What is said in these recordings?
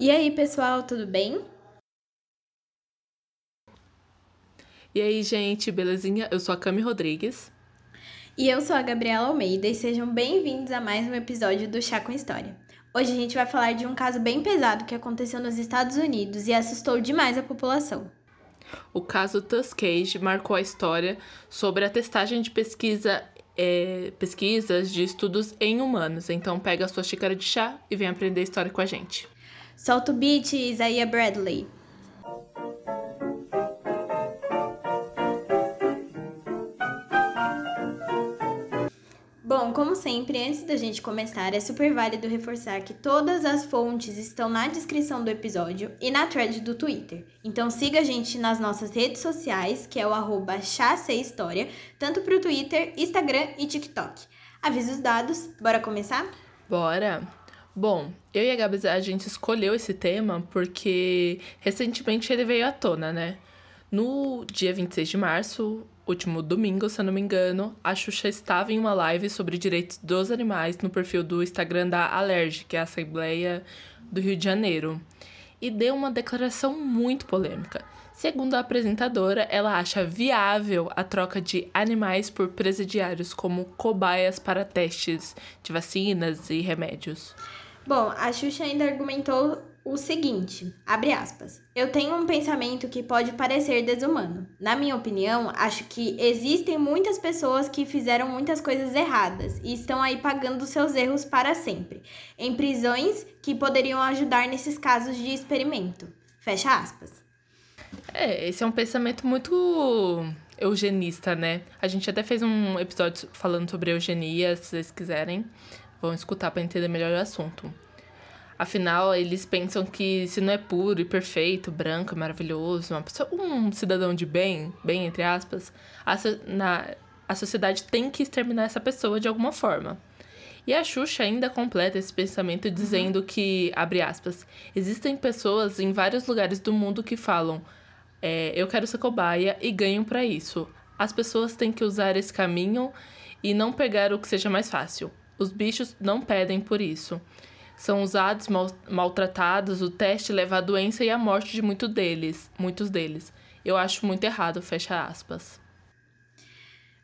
E aí, pessoal, tudo bem? E aí, gente, belezinha? Eu sou a Cami Rodrigues. E eu sou a Gabriela Almeida e sejam bem-vindos a mais um episódio do Chá com História. Hoje a gente vai falar de um caso bem pesado que aconteceu nos Estados Unidos e assustou demais a população. O caso Tuskegee marcou a história sobre a testagem de pesquisa, é, pesquisas de estudos em humanos. Então pega a sua xícara de chá e vem aprender a história com a gente. Solta o beat, Isaiah Bradley. Bom, como sempre, antes da gente começar, é super válido reforçar que todas as fontes estão na descrição do episódio e na thread do Twitter. Então siga a gente nas nossas redes sociais, que é o arroba História, tanto para o Twitter, Instagram e TikTok. Avisa os dados, bora começar? Bora! Bom, eu e a Gabi, a gente escolheu esse tema porque recentemente ele veio à tona, né? No dia 26 de março, último domingo, se eu não me engano, a Xuxa estava em uma live sobre direitos dos animais no perfil do Instagram da Alerj, que é a Assembleia do Rio de Janeiro, e deu uma declaração muito polêmica. Segundo a apresentadora, ela acha viável a troca de animais por presidiários como cobaias para testes de vacinas e remédios. Bom, a Xuxa ainda argumentou o seguinte, abre aspas, eu tenho um pensamento que pode parecer desumano. Na minha opinião, acho que existem muitas pessoas que fizeram muitas coisas erradas e estão aí pagando seus erros para sempre, em prisões que poderiam ajudar nesses casos de experimento. Fecha aspas. É, esse é um pensamento muito eugenista, né? A gente até fez um episódio falando sobre eugenia, se vocês quiserem, vão escutar para entender melhor o assunto. Afinal, eles pensam que se não é puro e perfeito, branco, maravilhoso, uma pessoa, um cidadão de bem, bem entre aspas, a, na, a sociedade tem que exterminar essa pessoa de alguma forma. E a Xuxa ainda completa esse pensamento uhum. dizendo uhum. que, abre aspas, existem pessoas em vários lugares do mundo que falam: é, eu quero ser cobaia e ganham para isso. As pessoas têm que usar esse caminho e não pegar o que seja mais fácil. Os bichos não pedem por isso são usados, mal, maltratados, o teste leva à doença e à morte de muito deles, muitos deles. Eu acho muito errado, fecha aspas.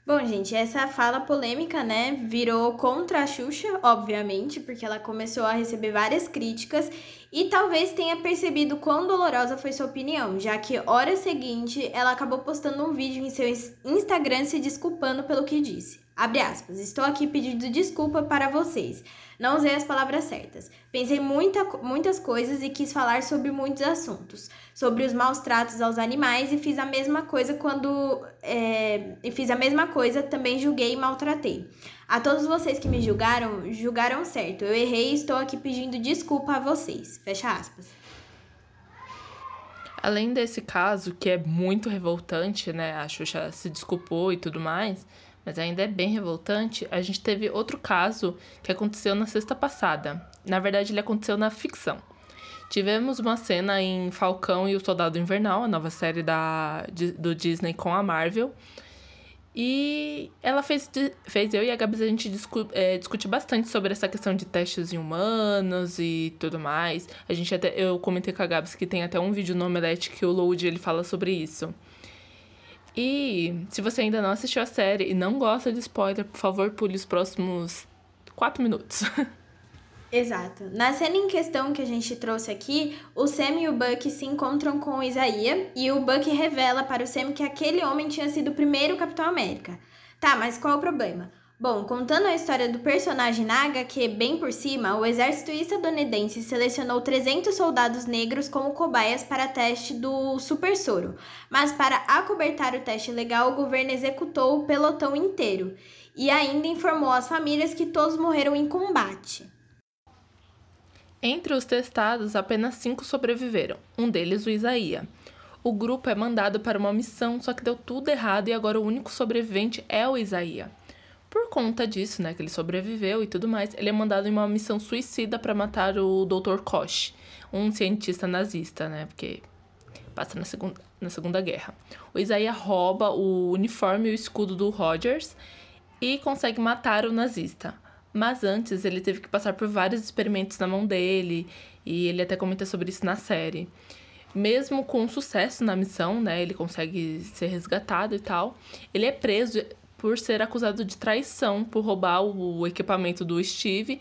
Bom, gente, essa fala polêmica, né, virou contra a Xuxa, obviamente, porque ela começou a receber várias críticas e talvez tenha percebido quão dolorosa foi sua opinião, já que hora seguinte ela acabou postando um vídeo em seu Instagram se desculpando pelo que disse. Abre aspas, estou aqui pedindo desculpa para vocês. Não usei as palavras certas. Pensei muita, muitas coisas e quis falar sobre muitos assuntos. Sobre os maus tratos aos animais e fiz a mesma coisa quando. É, e fiz a mesma coisa, também julguei e maltratei. A todos vocês que me julgaram, julgaram certo. Eu errei e estou aqui pedindo desculpa a vocês. Fecha aspas. Além desse caso, que é muito revoltante, né? A Xuxa se desculpou e tudo mais mas ainda é bem revoltante, a gente teve outro caso que aconteceu na sexta passada. Na verdade, ele aconteceu na ficção. Tivemos uma cena em Falcão e o Soldado Invernal, a nova série da, do Disney com a Marvel. E ela fez, fez eu e a Gabs a gente discu, é, bastante sobre essa questão de testes em humanos e tudo mais. A gente até, eu comentei com a Gabs que tem até um vídeo no Omelete que o Load ele fala sobre isso. E se você ainda não assistiu a série e não gosta de spoiler, por favor, pule os próximos quatro minutos. Exato. Na cena em questão que a gente trouxe aqui, o Sam e o Buck se encontram com o Isaías e o Buck revela para o Sam que aquele homem tinha sido o primeiro Capitão América. Tá, mas qual o problema? Bom, contando a história do personagem na HQ bem por cima, o exército estadunidense selecionou 300 soldados negros como cobaias para teste do super soro, mas para acobertar o teste legal, o governo executou o pelotão inteiro e ainda informou às famílias que todos morreram em combate. Entre os testados, apenas cinco sobreviveram, um deles o Isaías. O grupo é mandado para uma missão, só que deu tudo errado e agora o único sobrevivente é o Isaías. Por conta disso, né, que ele sobreviveu e tudo mais, ele é mandado em uma missão suicida para matar o Dr. Koch, um cientista nazista, né, porque passa na segunda, na segunda Guerra. O Isaiah rouba o uniforme e o escudo do Rogers e consegue matar o nazista. Mas antes ele teve que passar por vários experimentos na mão dele E ele até comenta sobre isso na série. Mesmo com sucesso na missão, né? Ele consegue ser resgatado e tal. Ele é preso por ser acusado de traição, por roubar o equipamento do Steve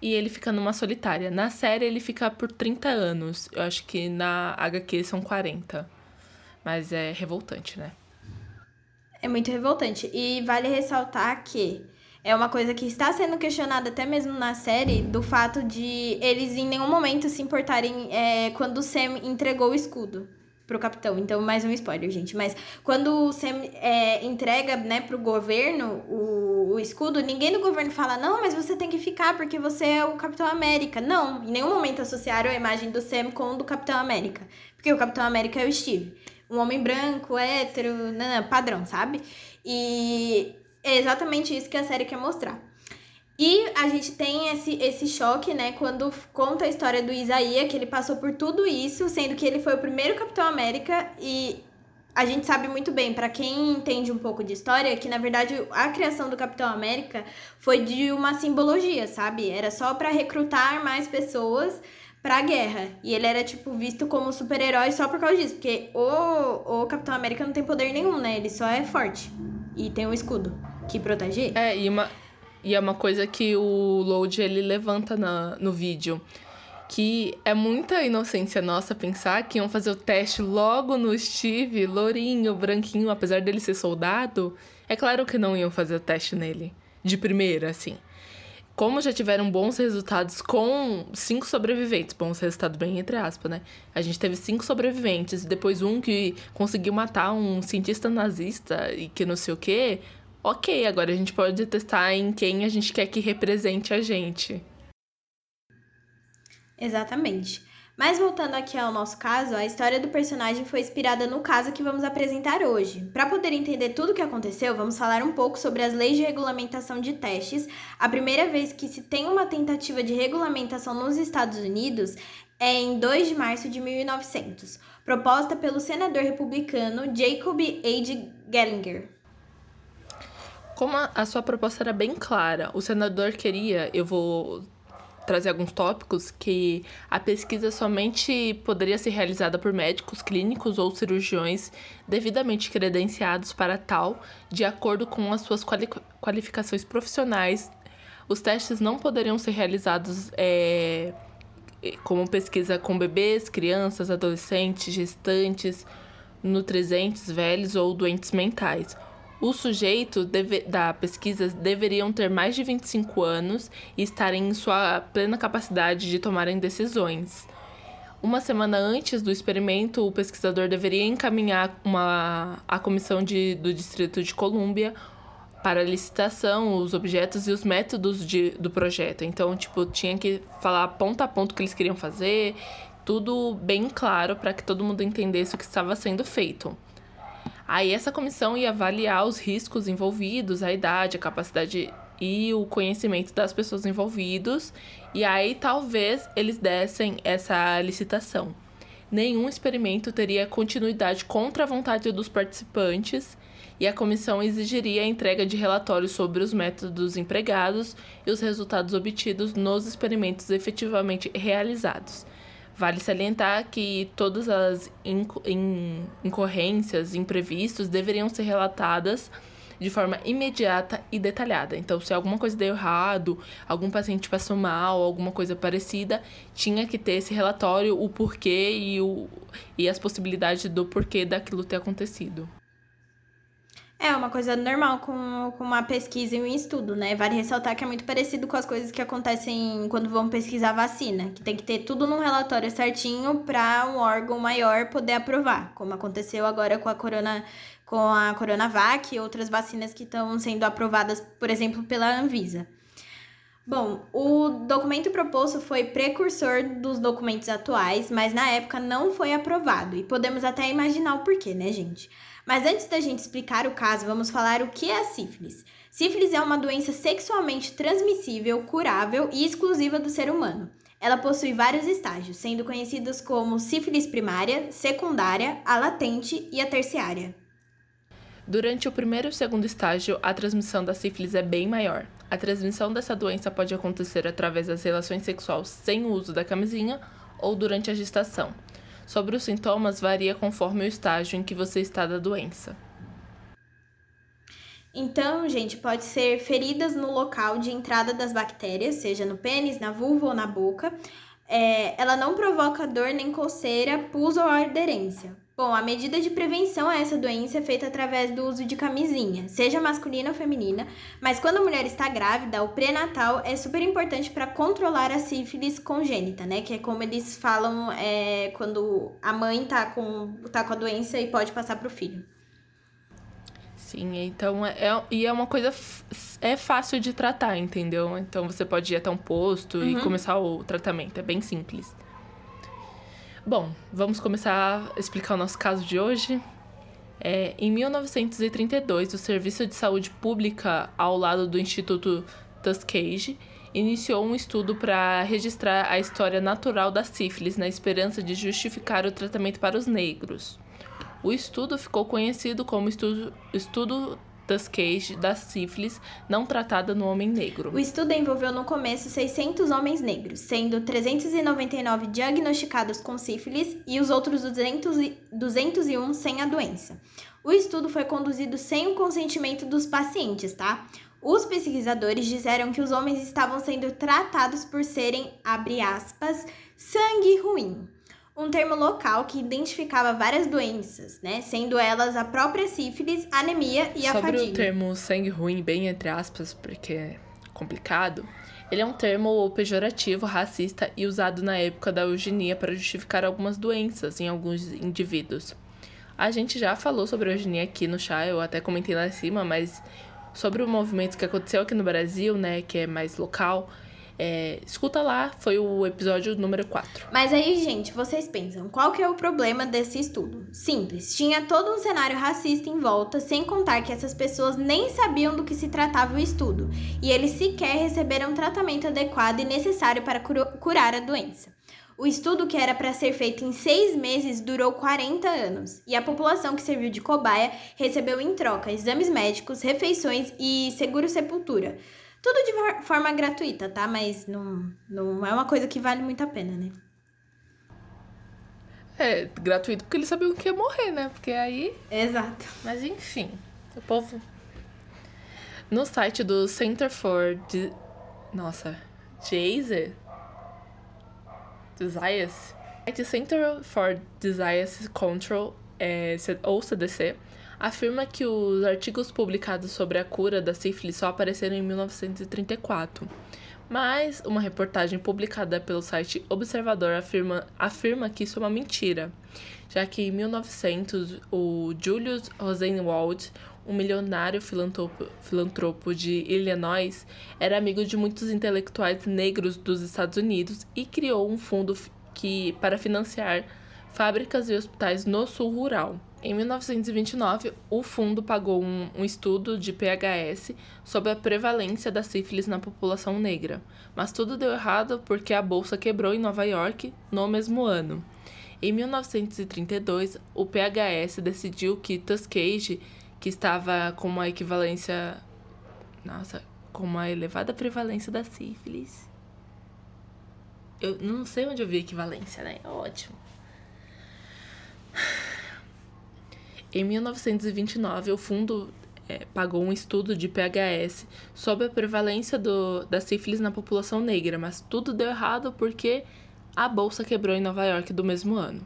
e ele fica numa solitária. Na série ele fica por 30 anos. Eu acho que na HQ são 40. Mas é revoltante, né? É muito revoltante. E vale ressaltar que é uma coisa que está sendo questionada até mesmo na série, do fato de eles em nenhum momento se importarem é, quando o Sam entregou o escudo pro capitão. Então, mais um spoiler, gente. Mas quando o Sam é, entrega, né, pro governo o, o escudo, ninguém do governo fala, não, mas você tem que ficar porque você é o Capitão América. Não, em nenhum momento associaram a imagem do Sam com o do Capitão América. Porque o Capitão América é o Steve. Um homem branco, hétero, não, padrão, sabe? E é exatamente isso que a série quer mostrar. E a gente tem esse, esse choque, né, quando conta a história do Isaías, que ele passou por tudo isso, sendo que ele foi o primeiro Capitão América e a gente sabe muito bem, para quem entende um pouco de história, que na verdade a criação do Capitão América foi de uma simbologia, sabe? Era só para recrutar mais pessoas pra guerra. E ele era, tipo, visto como super-herói só por causa disso. Porque o, o Capitão América não tem poder nenhum, né? Ele só é forte. E tem um escudo que protege. É, e uma, e é uma coisa que o Load ele levanta na, no vídeo. Que é muita inocência nossa pensar que iam fazer o teste logo no Steve, lourinho, branquinho, apesar dele ser soldado. É claro que não iam fazer o teste nele. De primeira, assim. Como já tiveram bons resultados com cinco sobreviventes, bons resultados bem entre aspas, né? A gente teve cinco sobreviventes, depois um que conseguiu matar um cientista nazista e que não sei o quê ok, agora a gente pode testar em quem a gente quer que represente a gente. Exatamente. Mas voltando aqui ao nosso caso, a história do personagem foi inspirada no caso que vamos apresentar hoje. Para poder entender tudo o que aconteceu, vamos falar um pouco sobre as leis de regulamentação de testes. A primeira vez que se tem uma tentativa de regulamentação nos Estados Unidos é em 2 de março de 1900, proposta pelo senador republicano Jacob H. Gellinger. Como a, a sua proposta era bem clara, o senador queria, eu vou trazer alguns tópicos que a pesquisa somente poderia ser realizada por médicos clínicos ou cirurgiões devidamente credenciados para tal, de acordo com as suas quali qualificações profissionais. Os testes não poderiam ser realizados é, como pesquisa com bebês, crianças, adolescentes, gestantes, nutrizentes, velhos ou doentes mentais. Os sujeitos da pesquisa deveriam ter mais de 25 anos e estarem em sua plena capacidade de tomarem decisões. Uma semana antes do experimento, o pesquisador deveria encaminhar uma, a comissão de, do Distrito de Colômbia para licitação os objetos e os métodos de, do projeto. Então, tipo, tinha que falar ponto a ponto o que eles queriam fazer, tudo bem claro para que todo mundo entendesse o que estava sendo feito. Aí essa comissão ia avaliar os riscos envolvidos, a idade, a capacidade e o conhecimento das pessoas envolvidas, e aí talvez eles dessem essa licitação. Nenhum experimento teria continuidade contra a vontade dos participantes, e a comissão exigiria a entrega de relatórios sobre os métodos empregados e os resultados obtidos nos experimentos efetivamente realizados. Vale salientar que todas as incorrências, imprevistos deveriam ser relatadas de forma imediata e detalhada. Então, se alguma coisa deu errado, algum paciente passou mal, alguma coisa parecida, tinha que ter esse relatório, o porquê e, o, e as possibilidades do porquê daquilo ter acontecido. É uma coisa normal com, com uma pesquisa e um estudo, né? Vale ressaltar que é muito parecido com as coisas que acontecem quando vão pesquisar vacina, que tem que ter tudo num relatório certinho para um órgão maior poder aprovar, como aconteceu agora com a corona com a Coronavac e outras vacinas que estão sendo aprovadas, por exemplo, pela Anvisa. Bom, o documento proposto foi precursor dos documentos atuais, mas na época não foi aprovado, e podemos até imaginar o porquê, né, gente? Mas antes da gente explicar o caso, vamos falar o que é a sífilis. Sífilis é uma doença sexualmente transmissível, curável e exclusiva do ser humano. Ela possui vários estágios, sendo conhecidos como sífilis primária, secundária, a latente e a terciária. Durante o primeiro e segundo estágio, a transmissão da sífilis é bem maior. A transmissão dessa doença pode acontecer através das relações sexuais sem o uso da camisinha ou durante a gestação. Sobre os sintomas, varia conforme o estágio em que você está da doença. Então, gente, pode ser feridas no local de entrada das bactérias, seja no pênis, na vulva ou na boca. É, ela não provoca dor nem coceira, pus ou aderência. Bom, a medida de prevenção a essa doença é feita através do uso de camisinha, seja masculina ou feminina, mas quando a mulher está grávida, o pré-natal é super importante para controlar a sífilis congênita, né? Que é como eles falam é, quando a mãe tá com, tá com a doença e pode passar para o filho. Sim, então é, é, e é uma coisa é fácil de tratar, entendeu? Então você pode ir até um posto uhum. e começar o tratamento, é bem simples. Bom, vamos começar a explicar o nosso caso de hoje. É, em 1932, o Serviço de Saúde Pública, ao lado do Instituto Tuskegee, iniciou um estudo para registrar a história natural da sífilis na esperança de justificar o tratamento para os negros. O estudo ficou conhecido como Estudo, estudo Tuskegee da sífilis não tratada no homem negro. O estudo envolveu no começo 600 homens negros, sendo 399 diagnosticados com sífilis e os outros 200 e, 201 sem a doença. O estudo foi conduzido sem o consentimento dos pacientes, tá? Os pesquisadores disseram que os homens estavam sendo tratados por serem, abre aspas, sangue ruim um termo local que identificava várias doenças, né? Sendo elas a própria sífilis, anemia e a Sobre fadiga. Sobre o termo sangue ruim, bem entre aspas, porque é complicado, ele é um termo pejorativo, racista e usado na época da eugenia para justificar algumas doenças em alguns indivíduos. A gente já falou sobre a eugenia aqui no chá, eu até comentei lá em cima, mas sobre o movimento que aconteceu aqui no Brasil, né, que é mais local, é, escuta lá, foi o episódio número 4. Mas aí, gente, vocês pensam, qual que é o problema desse estudo? Simples, tinha todo um cenário racista em volta, sem contar que essas pessoas nem sabiam do que se tratava o estudo, e eles sequer receberam tratamento adequado e necessário para curar a doença. O estudo, que era para ser feito em seis meses, durou 40 anos, e a população que serviu de cobaia recebeu em troca exames médicos, refeições e seguro-sepultura. Tudo de forma gratuita, tá? Mas não, não é uma coisa que vale muito a pena, né? É, gratuito porque eles sabiam que ia morrer, né? Porque aí. Exato. Mas enfim, o povo. No site do Center for. De... Nossa, Jazer? Desires? O Center for Disease Control, é, ou CDC, afirma que os artigos publicados sobre a cura da sífilis só apareceram em 1934. Mas uma reportagem publicada pelo site Observador afirma, afirma que isso é uma mentira, já que em 1900 o Julius Rosenwald, um milionário filantropo, filantropo de Illinois, era amigo de muitos intelectuais negros dos Estados Unidos e criou um fundo que, para financiar fábricas e hospitais no sul rural. Em 1929, o fundo pagou um, um, estudo de PHS sobre a prevalência da sífilis na população negra, mas tudo deu errado porque a bolsa quebrou em Nova York no mesmo ano. Em 1932, o PHS decidiu que Tuskegee, que estava com uma equivalência. Nossa, com uma elevada prevalência da sífilis. Eu não sei onde eu vi equivalência, né? Ótimo. Em 1929, o fundo é, pagou um estudo de PHS sobre a prevalência do, da sífilis na população negra, mas tudo deu errado porque a bolsa quebrou em Nova York do mesmo ano.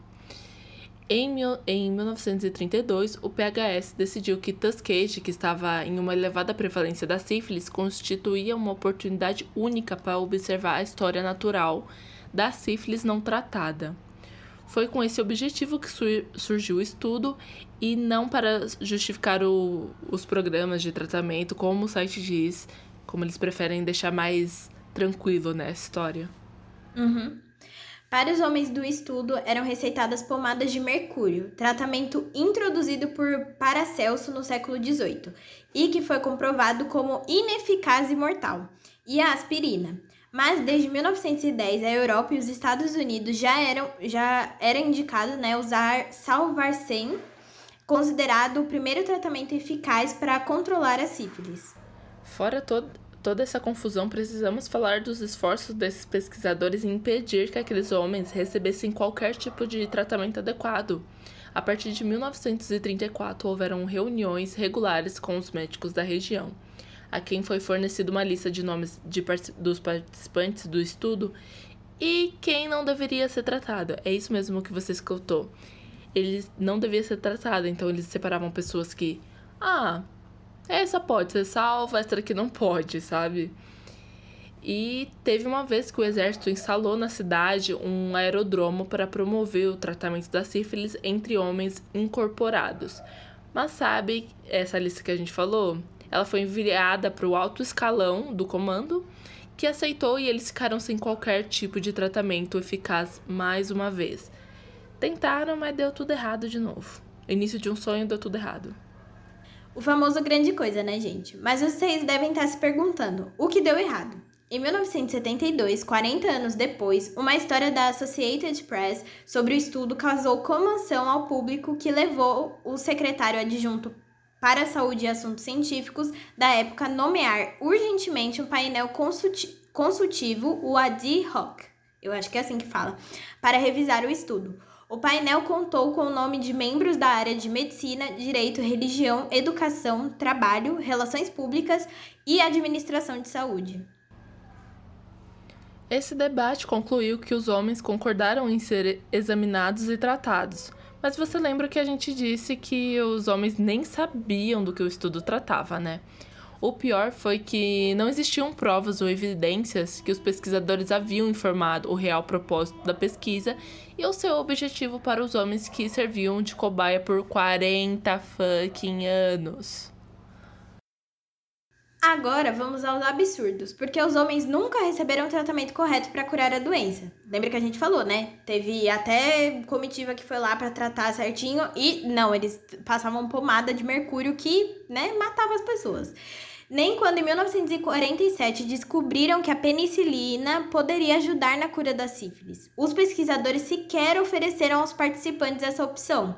Em, mil, em 1932, o PHS decidiu que Tuskegee, que estava em uma elevada prevalência da sífilis, constituía uma oportunidade única para observar a história natural da sífilis não tratada. Foi com esse objetivo que surgiu o estudo e não para justificar o, os programas de tratamento, como o site diz, como eles preferem deixar mais tranquilo né, história. Uhum. Para os homens do estudo, eram receitadas pomadas de mercúrio, tratamento introduzido por Paracelso no século XVIII e que foi comprovado como ineficaz e mortal, e a aspirina. Mas desde 1910, a Europa e os Estados Unidos já eram já era indicado né, usar Salvarsen considerado o primeiro tratamento eficaz para controlar a sífilis. Fora to toda essa confusão, precisamos falar dos esforços desses pesquisadores em impedir que aqueles homens recebessem qualquer tipo de tratamento adequado. A partir de 1934, houveram reuniões regulares com os médicos da região, a quem foi fornecida uma lista de nomes de, dos participantes do estudo e quem não deveria ser tratado. É isso mesmo que você escutou. Ele não devia ser tratado, então eles separavam pessoas que. Ah, essa pode ser salva, essa aqui não pode, sabe? E teve uma vez que o exército instalou na cidade um aerodromo para promover o tratamento da sífilis entre homens incorporados. Mas sabe, essa lista que a gente falou, ela foi enviada para o alto escalão do comando, que aceitou e eles ficaram sem qualquer tipo de tratamento eficaz mais uma vez. Tentaram, mas deu tudo errado de novo. Início de um sonho deu tudo errado. O famoso grande coisa, né, gente? Mas vocês devem estar se perguntando: o que deu errado? Em 1972, 40 anos depois, uma história da Associated Press sobre o estudo causou comoção ao público que levou o secretário adjunto para a Saúde e Assuntos Científicos da época nomear urgentemente um painel consultivo, o AD Hoc, eu acho que é assim que fala, para revisar o estudo. O painel contou com o nome de membros da área de medicina, direito, religião, educação, trabalho, relações públicas e administração de saúde. Esse debate concluiu que os homens concordaram em ser examinados e tratados, mas você lembra que a gente disse que os homens nem sabiam do que o estudo tratava, né? O pior foi que não existiam provas ou evidências que os pesquisadores haviam informado o real propósito da pesquisa e o seu objetivo para os homens que serviam de cobaia por 40 fucking anos. Agora vamos aos absurdos, porque os homens nunca receberam o tratamento correto para curar a doença. Lembra que a gente falou, né? Teve até comitiva que foi lá para tratar certinho e não, eles passavam pomada de mercúrio que, né, matava as pessoas. Nem quando em 1947 descobriram que a penicilina poderia ajudar na cura da sífilis. Os pesquisadores sequer ofereceram aos participantes essa opção.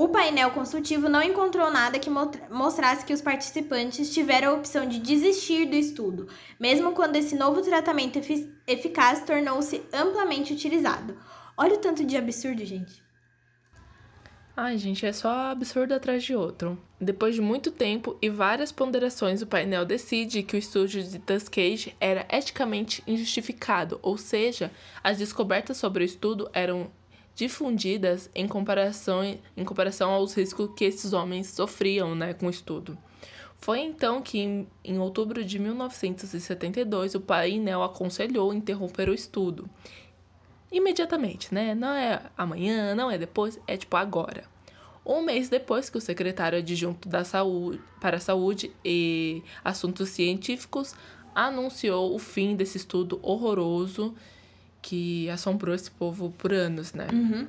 O painel consultivo não encontrou nada que mostrasse que os participantes tiveram a opção de desistir do estudo, mesmo quando esse novo tratamento eficaz tornou-se amplamente utilizado. Olha o tanto de absurdo, gente. Ai, gente, é só absurdo atrás de outro. Depois de muito tempo e várias ponderações, o painel decide que o estudo de Tuskegee era eticamente injustificado, ou seja, as descobertas sobre o estudo eram difundidas em comparação, em comparação aos riscos que esses homens sofriam né, com o estudo. Foi então que, em, em outubro de 1972, o painel aconselhou interromper o estudo. Imediatamente, né? Não é amanhã, não é depois, é tipo agora. Um mês depois que o secretário adjunto da saúde, para a Saúde e Assuntos Científicos anunciou o fim desse estudo horroroso que assombrou esse povo por anos, né? Uhum.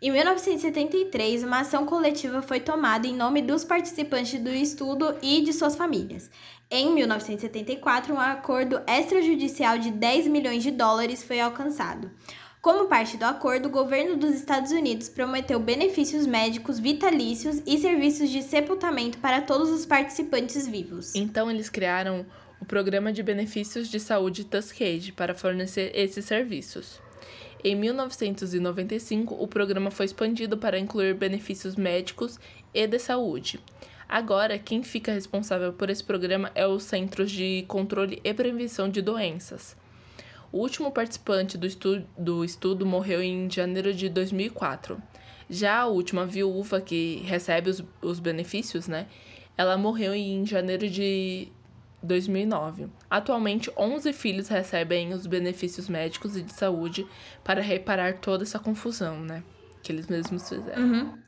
Em 1973, uma ação coletiva foi tomada em nome dos participantes do estudo e de suas famílias. Em 1974, um acordo extrajudicial de 10 milhões de dólares foi alcançado. Como parte do acordo, o governo dos Estados Unidos prometeu benefícios médicos vitalícios e serviços de sepultamento para todos os participantes vivos. Então, eles criaram Programa de Benefícios de Saúde Tuskegee para fornecer esses serviços. Em 1995, o programa foi expandido para incluir benefícios médicos e de saúde. Agora, quem fica responsável por esse programa é os Centros de Controle e Prevenção de Doenças. O último participante do estudo, do estudo morreu em janeiro de 2004. Já a última viúva que recebe os, os benefícios, né? Ela morreu em janeiro de 2009. Atualmente, 11 filhos recebem os benefícios médicos e de saúde para reparar toda essa confusão, né? Que eles mesmos fizeram. Uhum.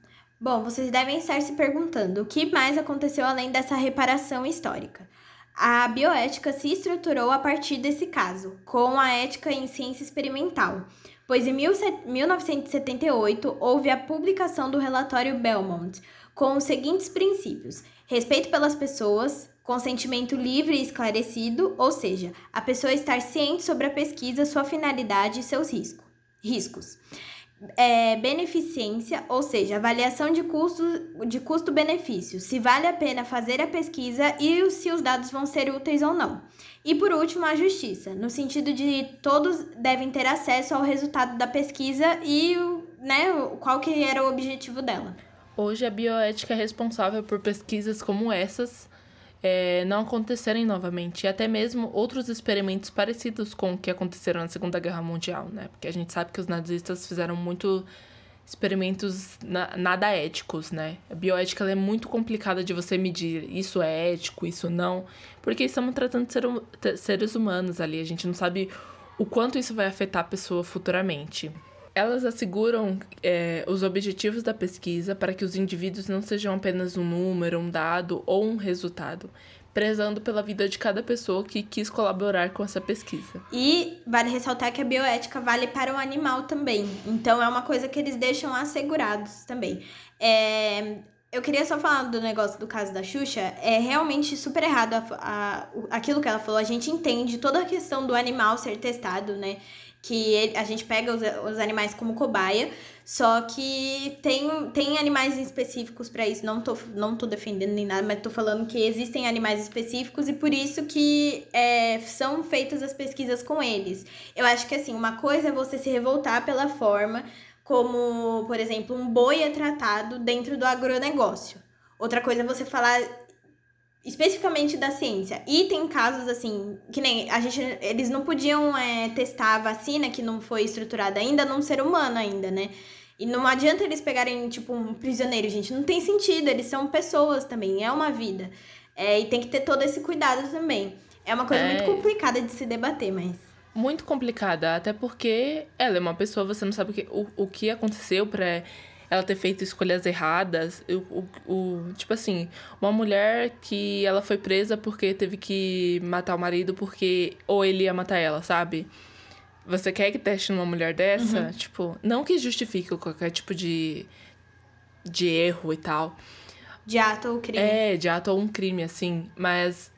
Bom, vocês devem estar se perguntando o que mais aconteceu além dessa reparação histórica. A bioética se estruturou a partir desse caso, com a ética em ciência experimental, pois em 1978 houve a publicação do relatório Belmont, com os seguintes princípios: respeito pelas pessoas, consentimento livre e esclarecido, ou seja, a pessoa estar ciente sobre a pesquisa, sua finalidade e seus risco, riscos. é, beneficência, ou seja, avaliação de custo de custo-benefício, se vale a pena fazer a pesquisa e se os dados vão ser úteis ou não. E por último, a justiça, no sentido de todos devem ter acesso ao resultado da pesquisa e né, qual que era o objetivo dela. Hoje a bioética é responsável por pesquisas como essas é, não acontecerem novamente, e até mesmo outros experimentos parecidos com o que aconteceram na Segunda Guerra Mundial, né? Porque a gente sabe que os nazistas fizeram muito experimentos na, nada éticos, né? A bioética é muito complicada de você medir isso é ético, isso não, porque estamos tratando de ser, seres humanos ali, a gente não sabe o quanto isso vai afetar a pessoa futuramente. Elas asseguram é, os objetivos da pesquisa para que os indivíduos não sejam apenas um número, um dado ou um resultado, prezando pela vida de cada pessoa que quis colaborar com essa pesquisa. E vale ressaltar que a bioética vale para o animal também. Então é uma coisa que eles deixam assegurados também. É, eu queria só falar do negócio do caso da Xuxa. É realmente super errado a, a, aquilo que ela falou. A gente entende toda a questão do animal ser testado, né? Que ele, a gente pega os, os animais como cobaia, só que tem, tem animais específicos para isso. Não tô, não tô defendendo nem nada, mas tô falando que existem animais específicos e por isso que é, são feitas as pesquisas com eles. Eu acho que assim, uma coisa é você se revoltar pela forma como, por exemplo, um boi é tratado dentro do agronegócio. Outra coisa é você falar especificamente da ciência. E tem casos assim, que nem a gente, eles não podiam é, testar a vacina que não foi estruturada ainda num ser humano ainda, né? E não adianta eles pegarem, tipo, um prisioneiro, gente. Não tem sentido, eles são pessoas também, é uma vida. É, e tem que ter todo esse cuidado também. É uma coisa é... muito complicada de se debater, mas. Muito complicada, até porque ela é uma pessoa, você não sabe o que, o, o que aconteceu pra ela ter feito escolhas erradas. O, o, o, tipo assim, uma mulher que ela foi presa porque teve que matar o marido porque ou ele ia matar ela, sabe? Você quer que teste numa mulher dessa? Uhum. Tipo, não que justifique qualquer tipo de, de erro e tal. De ato ou crime. É, de ato ou um crime, assim. Mas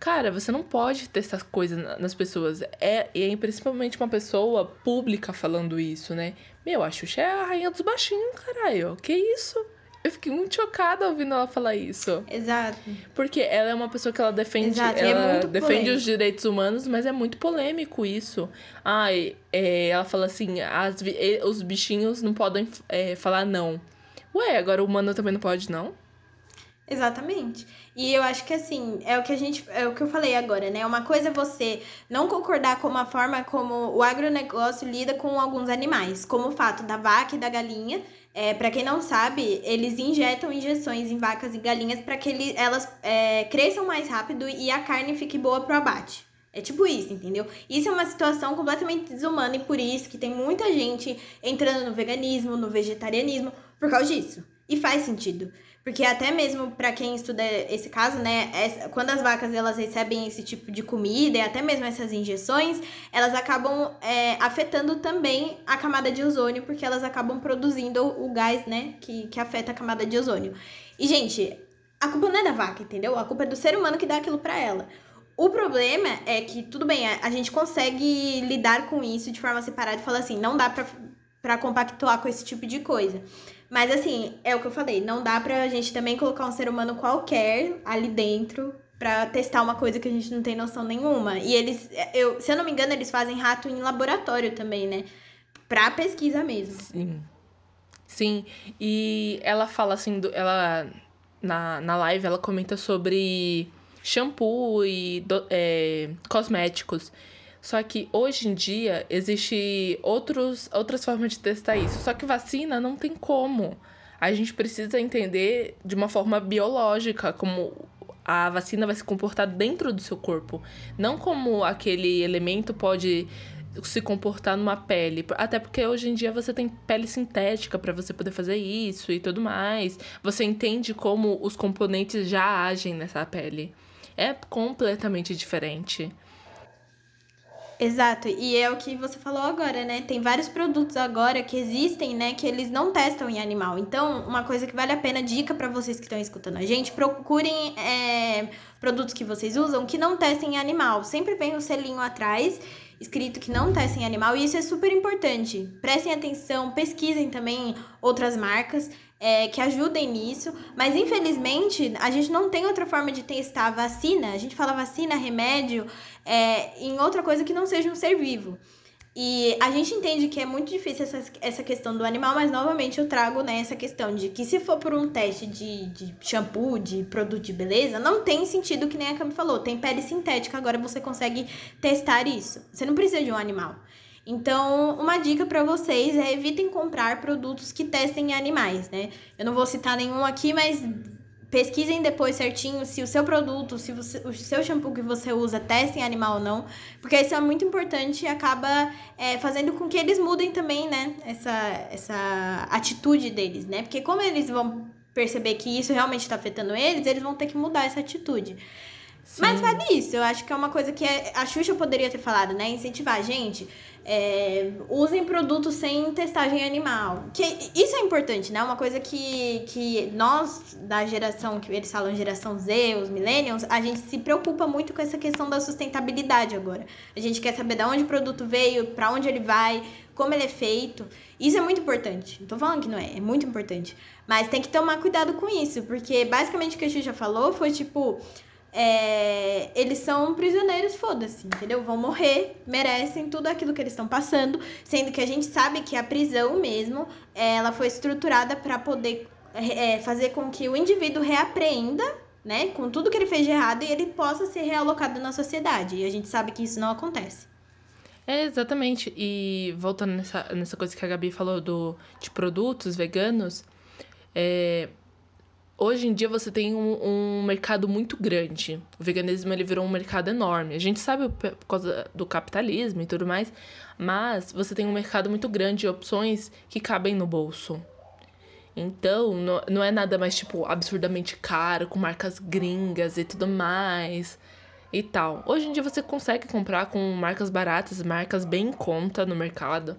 Cara, você não pode ter essas coisas nas pessoas. É, e é principalmente uma pessoa pública falando isso, né? Meu, a Xuxa é a rainha dos baixinhos, caralho. Que isso? Eu fiquei muito chocada ouvindo ela falar isso. Exato. Porque ela é uma pessoa que ela defende, Exato, é ela é defende os direitos humanos, mas é muito polêmico isso. Ai, é, ela fala assim, as, os bichinhos não podem é, falar não. Ué, agora o humano também não pode, não? Exatamente. E eu acho que assim, é o que a gente, é o que eu falei agora, né? Uma coisa é você não concordar com a forma como o agronegócio lida com alguns animais, como o fato da vaca e da galinha. É, para quem não sabe, eles injetam injeções em vacas e galinhas para que ele, elas é, cresçam mais rápido e a carne fique boa pro abate. É tipo isso, entendeu? Isso é uma situação completamente desumana e por isso que tem muita gente entrando no veganismo, no vegetarianismo, por causa disso. E faz sentido. Porque até mesmo para quem estuda esse caso, né, quando as vacas elas recebem esse tipo de comida e até mesmo essas injeções, elas acabam é, afetando também a camada de ozônio, porque elas acabam produzindo o gás, né, que, que afeta a camada de ozônio. E, gente, a culpa não é da vaca, entendeu? A culpa é do ser humano que dá aquilo para ela. O problema é que, tudo bem, a, gente consegue lidar com isso de forma separada e falar assim, não dá pra compactuar com esse tipo de coisa. Mas assim, é o que eu falei, não dá pra gente também colocar um ser humano qualquer ali dentro para testar uma coisa que a gente não tem noção nenhuma. E eles, eu, se eu não me engano, eles fazem rato em laboratório também, né? Pra pesquisa mesmo. Sim. Sim. E ela fala assim, do, ela na, na live ela comenta sobre shampoo e do, é, cosméticos. Só que hoje em dia existe outros, outras formas de testar isso. Só que vacina não tem como. A gente precisa entender de uma forma biológica como a vacina vai se comportar dentro do seu corpo, não como aquele elemento pode se comportar numa pele. Até porque hoje em dia você tem pele sintética para você poder fazer isso e tudo mais. Você entende como os componentes já agem nessa pele. É completamente diferente. Exato, e é o que você falou agora, né? Tem vários produtos agora que existem, né, que eles não testam em animal. Então, uma coisa que vale a pena, dica para vocês que estão escutando a gente, procurem é, produtos que vocês usam que não testem em animal. Sempre vem o um selinho atrás escrito que não testem animal, e isso é super importante. Prestem atenção, pesquisem também outras marcas. É, que ajudem nisso, mas infelizmente a gente não tem outra forma de testar vacina. A gente fala vacina, remédio, é, em outra coisa que não seja um ser vivo. E a gente entende que é muito difícil essa, essa questão do animal, mas novamente eu trago né, essa questão de que se for por um teste de, de shampoo, de produto de beleza, não tem sentido que nem a Cami falou. Tem pele sintética, agora você consegue testar isso. Você não precisa de um animal. Então, uma dica para vocês é evitem comprar produtos que testem em animais, né? Eu não vou citar nenhum aqui, mas pesquisem depois certinho se o seu produto, se você, o seu shampoo que você usa testa em animal ou não, porque isso é muito importante e acaba é, fazendo com que eles mudem também, né, essa, essa atitude deles, né, porque como eles vão perceber que isso realmente está afetando eles, eles vão ter que mudar essa atitude. Sim. Mas vale isso, eu acho que é uma coisa que a Xuxa poderia ter falado, né, incentivar a gente é, usem produtos sem testagem animal. Que isso é importante, né? Uma coisa que, que nós, da geração, que eles falam geração Z, os millennials, a gente se preocupa muito com essa questão da sustentabilidade agora. A gente quer saber de onde o produto veio, para onde ele vai, como ele é feito. Isso é muito importante. Não tô falando que não é, é muito importante. Mas tem que tomar cuidado com isso, porque basicamente o que a já falou foi tipo é, eles são prisioneiros, foda-se, entendeu? Vão morrer, merecem tudo aquilo que eles estão passando, sendo que a gente sabe que a prisão mesmo, ela foi estruturada para poder é, fazer com que o indivíduo reapreenda, né, com tudo que ele fez de errado e ele possa ser realocado na sociedade. E a gente sabe que isso não acontece. É, exatamente. E voltando nessa, nessa coisa que a Gabi falou do, de produtos veganos, é, hoje em dia você tem um, um, mercado muito grande. O veganismo ele virou um mercado enorme. A gente sabe por causa do capitalismo e tudo mais, mas você tem um mercado muito grande de opções que cabem no bolso. Então, não, não é nada mais, tipo, absurdamente caro, com marcas gringas e tudo mais e tal. Hoje em dia você consegue comprar com marcas baratas, marcas bem em conta no mercado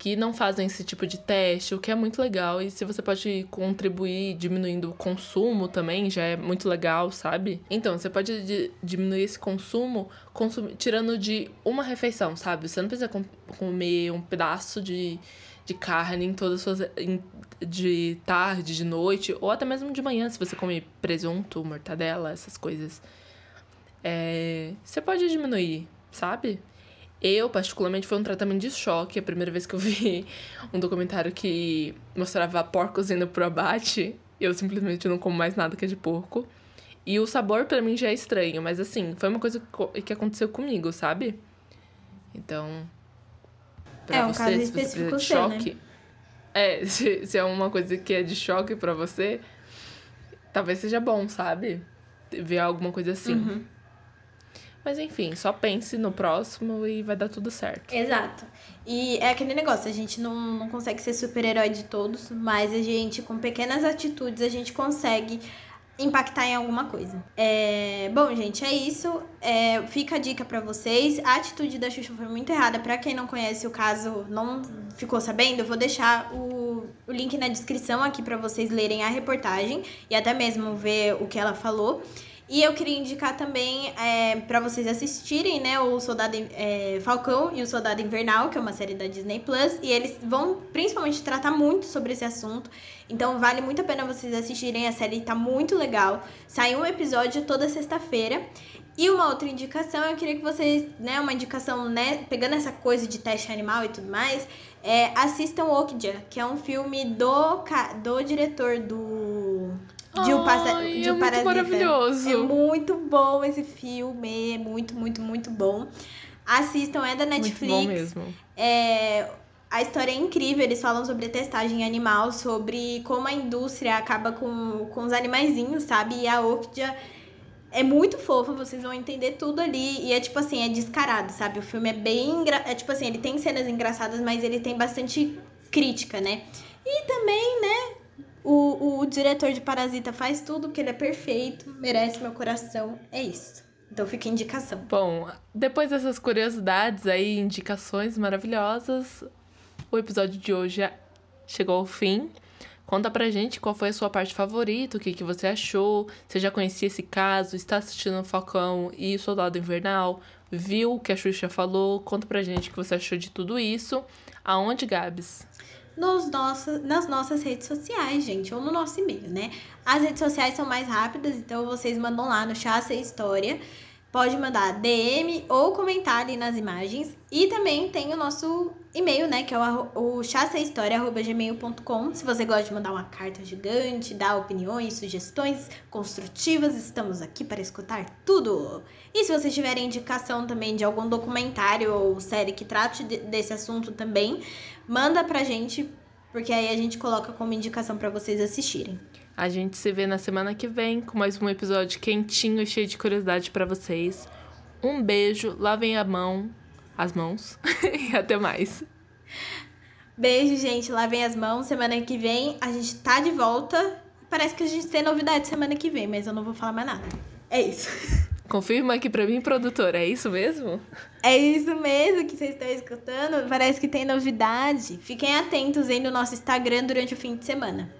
que não fazem esse tipo de teste, o que é muito legal. E se você pode contribuir diminuindo o consumo também, já é muito legal, sabe? Então, você pode diminuir esse consumo consum tirando de uma refeição, sabe? Você não precisa com comer um pedaço de, de carne em todas as suas. Em, de tarde, de noite, ou até mesmo de manhã, se você comer presunto, mortadela, essas coisas. É, você pode diminuir, sabe? Eu, particularmente, foi um tratamento de choque. A primeira vez que eu vi um documentário que mostrava porcos indo pro abate, eu simplesmente não como mais nada que é de porco. E o sabor para mim já é estranho, mas assim, foi uma coisa que aconteceu comigo, sabe? Então. Pra é um você, caso específico de choque. Né? É, se, se é uma coisa que é de choque para você, talvez seja bom, sabe? Ver alguma coisa assim. Uhum. Mas enfim, só pense no próximo e vai dar tudo certo. Exato. E é aquele negócio, a gente não, não consegue ser super-herói de todos, mas a gente, com pequenas atitudes, a gente consegue impactar em alguma coisa. É... Bom, gente, é isso. É... Fica a dica para vocês. A atitude da Xuxa foi muito errada. Para quem não conhece o caso, não ficou sabendo, eu vou deixar o, o link na descrição aqui para vocês lerem a reportagem e até mesmo ver o que ela falou. E eu queria indicar também é, para vocês assistirem, né, o Soldado é, Falcão e o Soldado Invernal, que é uma série da Disney Plus, e eles vão principalmente tratar muito sobre esse assunto. Então vale muito a pena vocês assistirem, a série tá muito legal. Sai um episódio toda sexta-feira. E uma outra indicação, eu queria que vocês, né, uma indicação, né, pegando essa coisa de teste animal e tudo mais, é, assistam Okja, que é um filme do, do diretor do de um, passa, de um é parasita. maravilhoso. É muito bom esse filme, é muito, muito, muito bom. Assistam, é da Netflix. Muito bom mesmo. É, a história é incrível, eles falam sobre a testagem animal, sobre como a indústria acaba com, com os animaizinhos, sabe? E a Orquídea é muito fofa, vocês vão entender tudo ali. E é tipo assim, é descarado, sabe? O filme é bem. Engra... É tipo assim, ele tem cenas engraçadas, mas ele tem bastante crítica, né? E também, né? O, o diretor de Parasita faz tudo, porque ele é perfeito, merece meu coração. É isso. Então fica a indicação. Bom, depois dessas curiosidades aí, indicações maravilhosas, o episódio de hoje chegou ao fim. Conta pra gente qual foi a sua parte favorita, o que, que você achou, você já conhecia esse caso, está assistindo o Falcão e o Soldado Invernal, viu o que a Xuxa falou. Conta pra gente o que você achou de tudo isso. Aonde, Gabs? Nos nossa, nas nossas redes sociais, gente, ou no nosso e-mail, né? As redes sociais são mais rápidas, então vocês mandam lá no Chassa História. Pode mandar DM ou comentar ali nas imagens. E também tem o nosso e-mail, né? Que é o, o chassahistoria.gmail.com. Se você gosta de mandar uma carta gigante, dar opiniões, sugestões construtivas, estamos aqui para escutar tudo. E se vocês tiverem indicação também de algum documentário ou série que trate de, desse assunto também, manda pra gente, porque aí a gente coloca como indicação para vocês assistirem. A gente se vê na semana que vem com mais um episódio quentinho e cheio de curiosidade para vocês. Um beijo, lavem a mão, as mãos e até mais. Beijo, gente, lavem as mãos. Semana que vem a gente tá de volta. Parece que a gente tem novidade semana que vem, mas eu não vou falar mais nada. É isso. Confirma aqui pra mim, produtora, é isso mesmo? É isso mesmo que vocês estão escutando. Parece que tem novidade. Fiquem atentos aí no nosso Instagram durante o fim de semana.